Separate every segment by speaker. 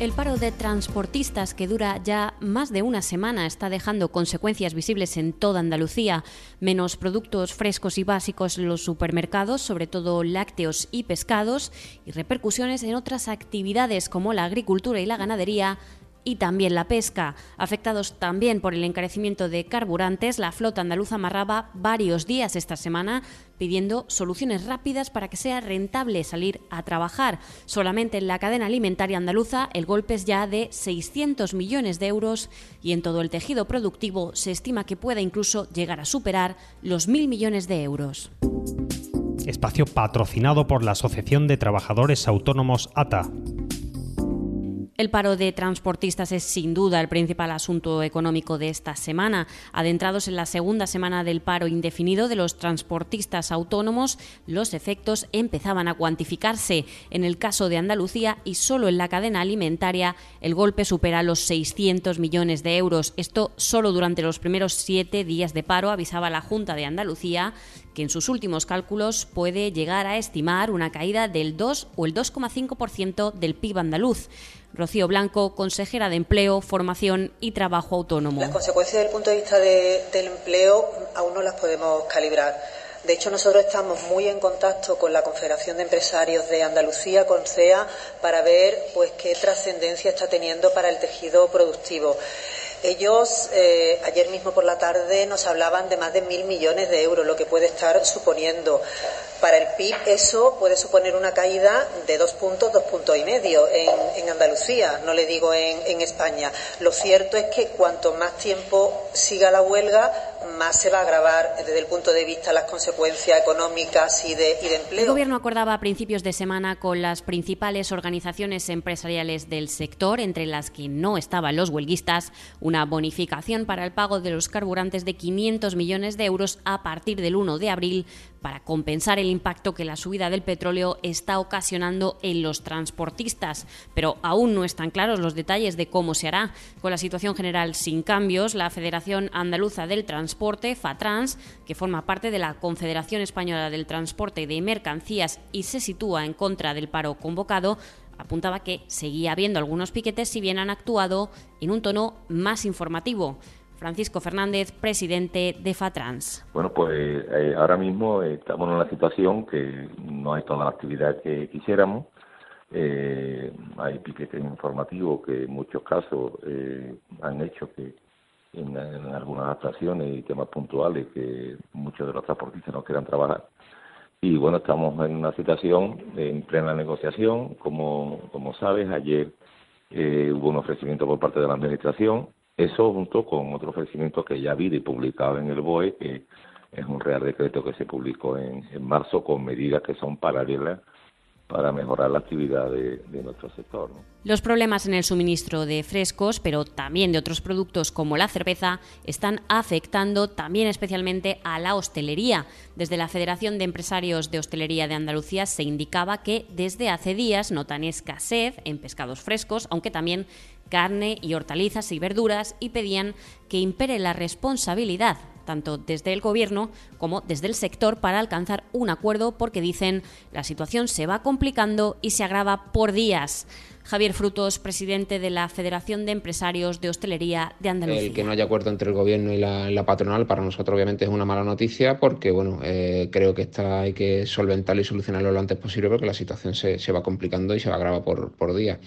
Speaker 1: El paro de transportistas que dura ya más de una semana está dejando consecuencias visibles en toda Andalucía. Menos productos frescos y básicos en los supermercados, sobre todo lácteos y pescados, y repercusiones en otras actividades como la agricultura y la ganadería, y también la pesca. Afectados también por el encarecimiento de carburantes, la flota andaluza amarraba varios días esta semana pidiendo soluciones rápidas para que sea rentable salir a trabajar. Solamente en la cadena alimentaria andaluza el golpe es ya de 600 millones de euros y en todo el tejido productivo se estima que pueda incluso llegar a superar los mil millones de euros.
Speaker 2: Espacio patrocinado por la Asociación de Trabajadores Autónomos ATA.
Speaker 1: El paro de transportistas es sin duda el principal asunto económico de esta semana. Adentrados en la segunda semana del paro indefinido de los transportistas autónomos, los efectos empezaban a cuantificarse. En el caso de Andalucía y solo en la cadena alimentaria, el golpe supera los 600 millones de euros. Esto solo durante los primeros siete días de paro, avisaba la Junta de Andalucía, que en sus últimos cálculos puede llegar a estimar una caída del 2 o el 2,5% del PIB andaluz. Rocío Blanco, consejera de Empleo, Formación y Trabajo Autónomo.
Speaker 3: Las consecuencias desde el punto de vista del empleo aún no las podemos calibrar. De hecho, nosotros estamos muy en contacto con la Confederación de Empresarios de Andalucía, con CEA, para ver pues qué trascendencia está teniendo para el tejido productivo. Ellos eh, ayer mismo por la tarde nos hablaban de más de mil millones de euros, lo que puede estar suponiendo. Para el PIB eso puede suponer una caída de dos puntos, dos puntos y medio en, Andalucía, no le digo en, en España. Lo cierto es que cuanto más tiempo siga la huelga, más se va a agravar desde el punto de vista de las consecuencias económicas y de, y de, empleo.
Speaker 1: El Gobierno acordaba a principios de semana con las principales organizaciones empresariales del sector, entre las que no estaban los huelguistas, una bonificación para el pago de los carburantes de 500 millones de euros a partir del 1 de abril para compensar el impacto que la subida del petróleo está ocasionando en los transportistas. Pero aún no están claros los detalles de cómo se hará. Con la situación general sin cambios, la Federación Andaluza del Transporte, FATRANS, que forma parte de la Confederación Española del Transporte de Mercancías y se sitúa en contra del paro convocado, apuntaba que seguía habiendo algunos piquetes si bien han actuado en un tono más informativo. Francisco Fernández, presidente de FATRANS.
Speaker 4: Bueno, pues eh, ahora mismo estamos en una situación que no hay toda la actividad que quisiéramos. Eh, hay piquetes informativos que en muchos casos eh, han hecho que en, algunas actuaciones y temas puntuales que muchos de los transportistas no quieran trabajar. Y bueno, estamos en una situación en plena negociación. Como, como sabes, ayer hubo un ofrecimiento por parte de la Administración eso junto con otro ofrecimiento que ya vi y publicado en el BOE, que es un real decreto que se publicó en, marzo con medidas que son paralelas para mejorar la actividad de, nuestro sector.
Speaker 1: Los problemas en el suministro de frescos, pero también de otros productos como la cerveza, están afectando también especialmente a la hostelería. Desde la Federación de Empresarios de Hostelería de Andalucía se indicaba que desde hace días notan escasez en pescados frescos, aunque también carne y hortalizas y verduras y pedían que impere la responsabilidad tanto desde el gobierno como desde el sector para alcanzar un acuerdo porque dicen la situación se va complicando y se agrava por días. Javier Frutos, presidente de la Federación de Empresarios de Hostelería de Andalucía.
Speaker 5: El que no haya acuerdo entre el gobierno y la, patronal para nosotros obviamente es una mala noticia porque bueno eh, creo que esta hay que solventarlo y solucionarlo lo antes posible porque la situación se, va complicando y se va a agravar por, por día.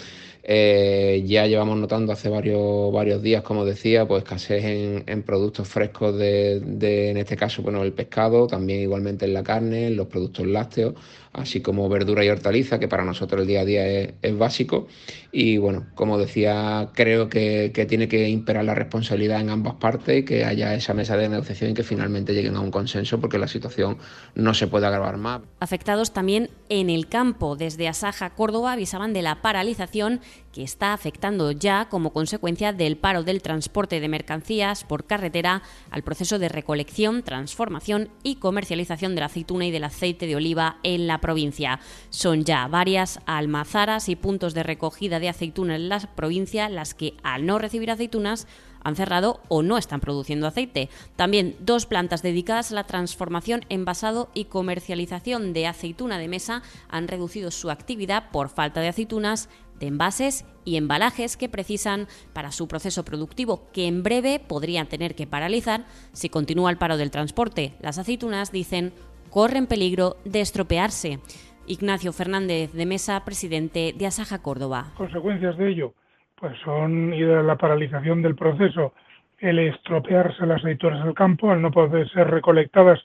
Speaker 5: Eh, ya llevamos notando hace varios, varios días, como decía, pues escasez en, en productos frescos de, de, en este caso, bueno, el pescado, también igualmente en la carne, en los productos lácteos, así como verdura y hortaliza, que para nosotros el día a día es, es básico. Y bueno, como decía, creo que, que tiene que imperar la responsabilidad en ambas partes y que haya esa mesa de negociación y que finalmente lleguen a un consenso porque la situación no se puede agravar más.
Speaker 1: Afectados también en el campo. Desde Asaja Córdoba avisaban de la paralización que está afectando ya como consecuencia del paro del transporte de mercancías por carretera al proceso de recolección, transformación y comercialización de la aceituna y del aceite de oliva en la provincia. Son ya varias almazaras y puntos de recogida de aceituna en la provincia las que, al no recibir aceitunas, han cerrado o no están produciendo aceite. También dos plantas dedicadas a la transformación, envasado y comercialización de aceituna de mesa han reducido su actividad por falta de aceitunas de envases y embalajes que precisan para su proceso productivo, que en breve podrían tener que paralizar si continúa el paro del transporte. Las aceitunas, dicen, corren peligro de estropearse. Ignacio Fernández de Mesa, presidente de Asaja Córdoba.
Speaker 6: Consecuencias de ello, pues son la paralización del proceso, el estropearse las aceitunas del campo, al no poder ser recolectadas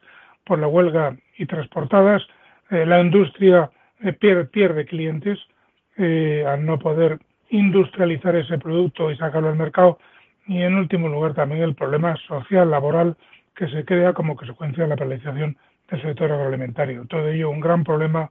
Speaker 6: por la huelga y transportadas, eh, la industria eh, pierde, pierde, clientes eh, al no poder industrializar ese producto y sacarlo al mercado y en último lugar también el problema social, laboral que se crea como consecuencia de la paralización del sector agroalimentario. Todo ello un gran problema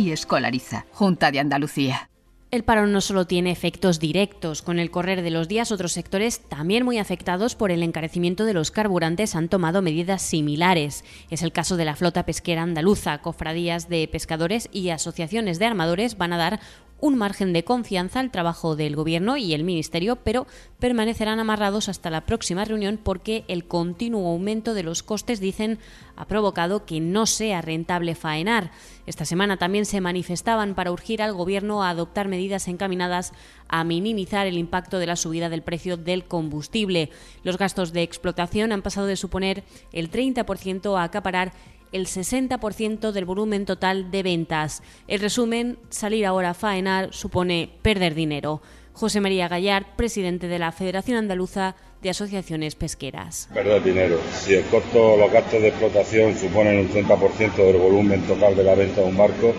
Speaker 7: y Escolariza, Junta de Andalucía.
Speaker 1: El paro no solo tiene efectos directos, con el correr de los días otros sectores también muy afectados por el encarecimiento de los carburantes han tomado medidas similares. Es el caso de la flota pesquera andaluza. Cofradías de pescadores y asociaciones de armadores van a dar un margen de confianza al trabajo del Gobierno y el Ministerio, pero permanecerán amarrados hasta la próxima reunión porque el continuo aumento de los costes, dicen, ha provocado que no sea rentable faenar. Esta semana también se manifestaban para urgir al Gobierno a adoptar medidas encaminadas a minimizar el impacto de la subida del precio del combustible. Los gastos de explotación han pasado de suponer el 30% a acaparar el 60% del volumen total de ventas. El resumen, salir ahora a faenar supone perder dinero. José María Gallard, presidente de la Federación Andaluza de Asociaciones Pesqueras.
Speaker 8: Perder dinero. Si el costo, los gastos de explotación suponen un 30% del volumen total de la venta de un barco,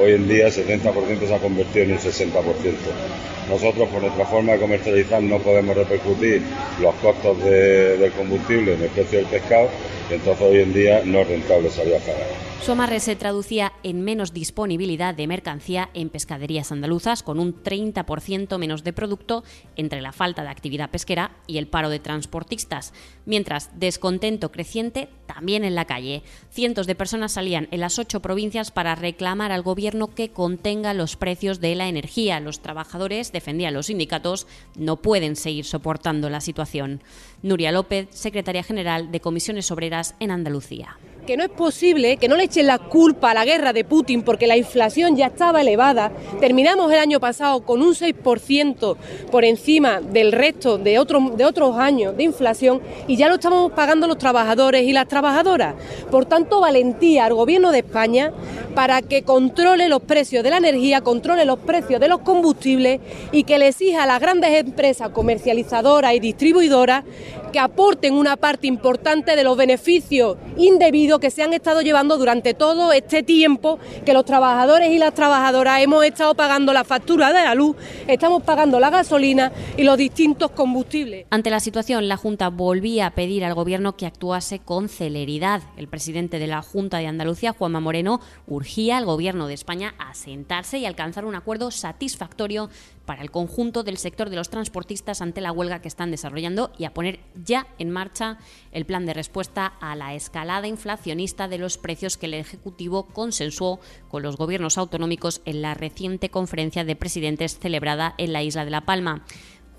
Speaker 8: hoy en día el 70% se ha convertido en un 60%. Nosotros, por nuestra forma de comercializar, no podemos repercutir los costos del combustible en el precio del pescado entonces hoy en día no es rentable salir a.
Speaker 1: Su amarre se traducía en menos disponibilidad de mercancía en pescaderías andaluzas, con un 30% menos de producto entre la falta de actividad pesquera y el paro de transportistas, mientras descontento creciente también en la calle. Cientos de personas salían en las ocho provincias para reclamar al gobierno que contenga los precios de la energía. Los trabajadores, defendían los sindicatos, no pueden seguir soportando la situación. Nuria López, secretaria general de Comisiones Obreras en Andalucía
Speaker 9: que no es posible que no le echen la culpa a la guerra de Putin porque la inflación ya estaba elevada. Terminamos el año pasado con un 6% por encima del resto de, de otros años de inflación y ya lo estamos pagando los trabajadores y las trabajadoras. Por tanto, valentía al Gobierno de España para que controle los precios de la energía, controle los precios de los combustibles y que le exija a las grandes empresas comercializadoras y distribuidoras que aporten una parte importante de los beneficios indebidos que se han estado llevando durante todo este tiempo que los trabajadores y las trabajadoras hemos estado pagando la factura de la luz, estamos pagando la gasolina y los distintos combustibles.
Speaker 1: Ante la situación, la Junta volvía a pedir al Gobierno que actuase con celeridad. El presidente de la Junta de Andalucía, Juanma Moreno, urgía al Gobierno de España a sentarse y alcanzar un acuerdo satisfactorio para el conjunto del sector de los transportistas ante la huelga que están desarrollando y a poner ya en marcha el plan de respuesta a la escalada inflacionista de los precios que el Ejecutivo consensuó con los gobiernos autonómicos en la reciente conferencia de presidentes celebrada en la isla de La Palma.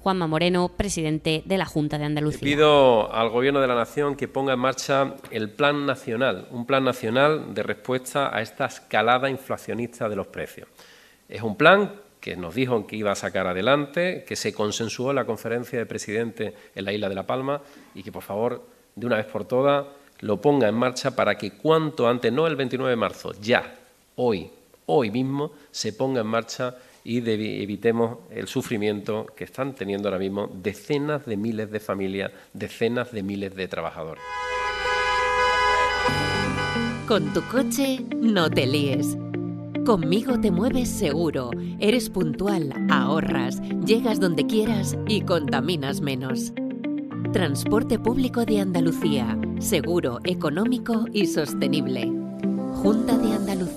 Speaker 1: Juanma Moreno, presidente de la Junta de Andalucía.
Speaker 10: pido al Gobierno de la Nación que ponga en marcha el Plan Nacional, un Plan Nacional de respuesta a esta escalada inflacionista de los precios. Es un plan que nos dijo que iba a sacar adelante, que se consensuó en la conferencia de presidente en la isla de La Palma y que, por favor, de una vez por todas, lo ponga en marcha para que cuanto antes, no el 29 de marzo, ya, hoy, hoy mismo, se ponga en marcha y evitemos el sufrimiento que están teniendo ahora mismo decenas de miles de familias, decenas de miles de trabajadores.
Speaker 11: Con tu coche no te líes. Conmigo te mueves seguro, eres puntual, ahorras, llegas donde quieras y contaminas menos. Transporte público de Andalucía, seguro, económico y sostenible. Junta de Andalucía.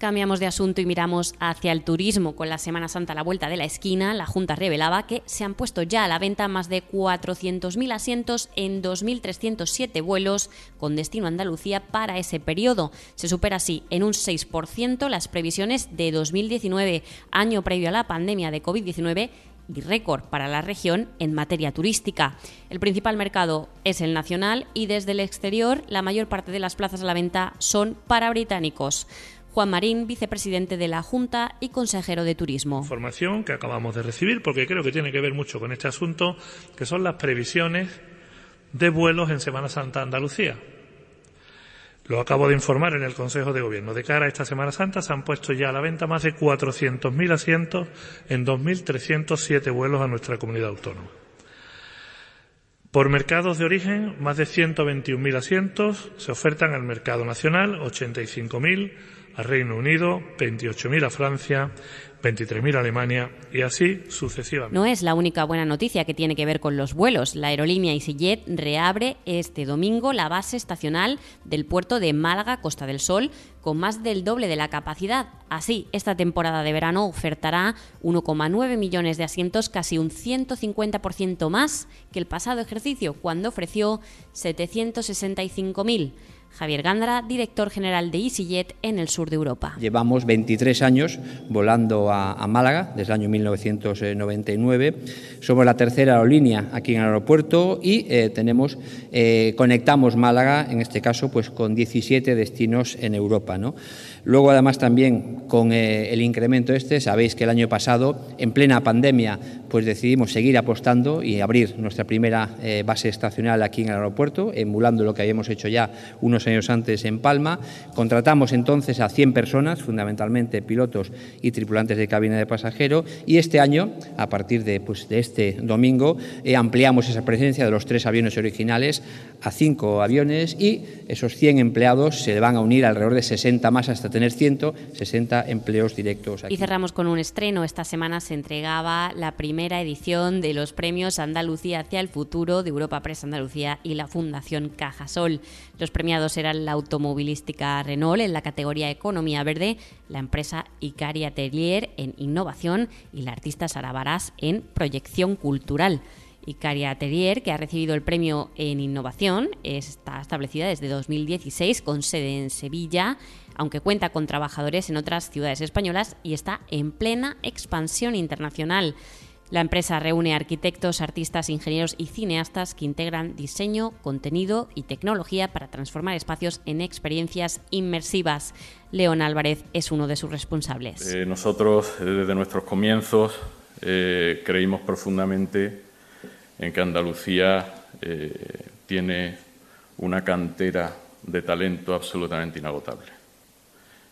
Speaker 1: Cambiamos de asunto y miramos hacia el turismo. Con la Semana Santa a la vuelta de la esquina, la Junta revelaba que se han puesto ya a la venta más de 400.000 asientos en 2.307 vuelos con destino a Andalucía para ese periodo. Se supera así en un 6% las previsiones de 2019, año previo a la pandemia de COVID-19 y récord para la región en materia turística. El principal mercado es el nacional y desde el exterior la mayor parte de las plazas a la venta son para británicos. Juan Marín, vicepresidente de la Junta y consejero de Turismo.
Speaker 12: Información que acabamos de recibir porque creo que tiene que ver mucho con este asunto, que son las previsiones de vuelos en Semana Santa Andalucía. Lo acabo de informar en el Consejo de Gobierno. De cara a esta Semana Santa se han puesto ya a la venta más de 400.000 asientos en 2.307 vuelos a nuestra comunidad autónoma. Por mercados de origen, más de 121.000 asientos se ofertan al mercado nacional, 85.000 Reino Unido, 28.000 a Francia, 23.000 a Alemania y así sucesivamente.
Speaker 1: No es la única buena noticia que tiene que ver con los vuelos. La aerolínea EasyJet reabre este domingo la base estacional del puerto de Málaga, Costa del Sol, con más del doble de la capacidad. Así, esta temporada de verano ofertará 1,9 millones de asientos, casi un 150% más que el pasado ejercicio, cuando ofreció 765.000. Javier Gándara, director general de EasyJet en el sur de Europa.
Speaker 13: Llevamos 23 años volando a, Málaga, desde el año 1999. Somos la tercera aerolínea aquí en el aeropuerto y eh, tenemos, eh, conectamos Málaga, en este caso, pues con 17 destinos en Europa. ¿no? Luego, además, también con eh, el incremento este, sabéis que el año pasado, en plena pandemia, pues decidimos seguir apostando y abrir nuestra primera eh, base estacional aquí en el aeropuerto, emulando lo que habíamos hecho ya unos años antes en Palma. Contratamos entonces a 100 personas, fundamentalmente pilotos y tripulantes de cabina de pasajero, y este año, a partir de, pues, de este domingo, eh, ampliamos esa presencia de los tres aviones originales a cinco aviones y esos 100 empleados se van a unir alrededor de 60 más hasta tener 160 empleos directos.
Speaker 1: Y cerramos con un estreno. Esta semana se entregaba la primera edición de los premios Andalucía hacia el futuro de Europa Press Andalucía y la Fundación Cajasol. Los premiados eran la automovilística Renault en la categoría Economía Verde, la empresa Icari Atelier en innovación y la artista Sara Barás en proyección cultural. Icaria Atelier, que ha recibido el premio en innovación, está establecida desde 2016 con sede en Sevilla, aunque cuenta con trabajadores en otras ciudades españolas y está en plena expansión internacional. La empresa reúne arquitectos, artistas, ingenieros y cineastas que integran diseño, contenido y tecnología para transformar espacios en experiencias inmersivas. León Álvarez es uno de sus responsables.
Speaker 14: Eh, nosotros, eh, desde nuestros comienzos, eh, creímos profundamente en que Andalucía tiene una cantera de talento absolutamente inagotable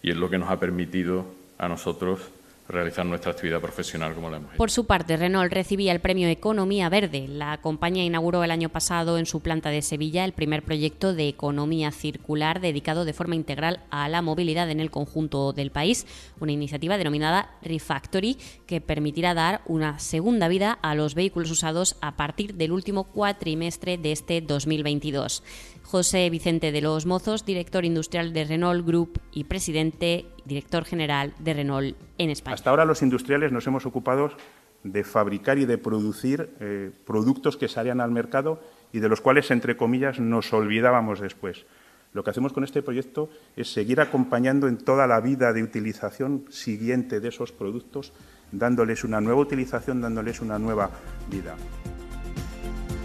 Speaker 14: y es lo que nos ha permitido a nosotros realizar nuestra actividad profesional como la hemos hecho.
Speaker 1: Por su parte, Renault recibía el premio Economía Verde. La compañía inauguró el año pasado en su planta de Sevilla el primer proyecto de economía circular dedicado de forma integral a la movilidad en el conjunto del país, una iniciativa denominada Refactory que permitirá dar una segunda vida a los vehículos usados a partir del último cuatrimestre de este 2022. José Vicente de los Mozos, director industrial de Renault Group y presidente, director general de Renault en España.
Speaker 15: Hasta ahora los industriales nos hemos ocupado de fabricar y de producir eh, productos que salían al mercado y de los cuales, entre comillas, nos olvidábamos después. Lo que hacemos con este proyecto es seguir acompañando en toda la vida de utilización siguiente de esos productos, dándoles una nueva utilización, dándoles una nueva vida.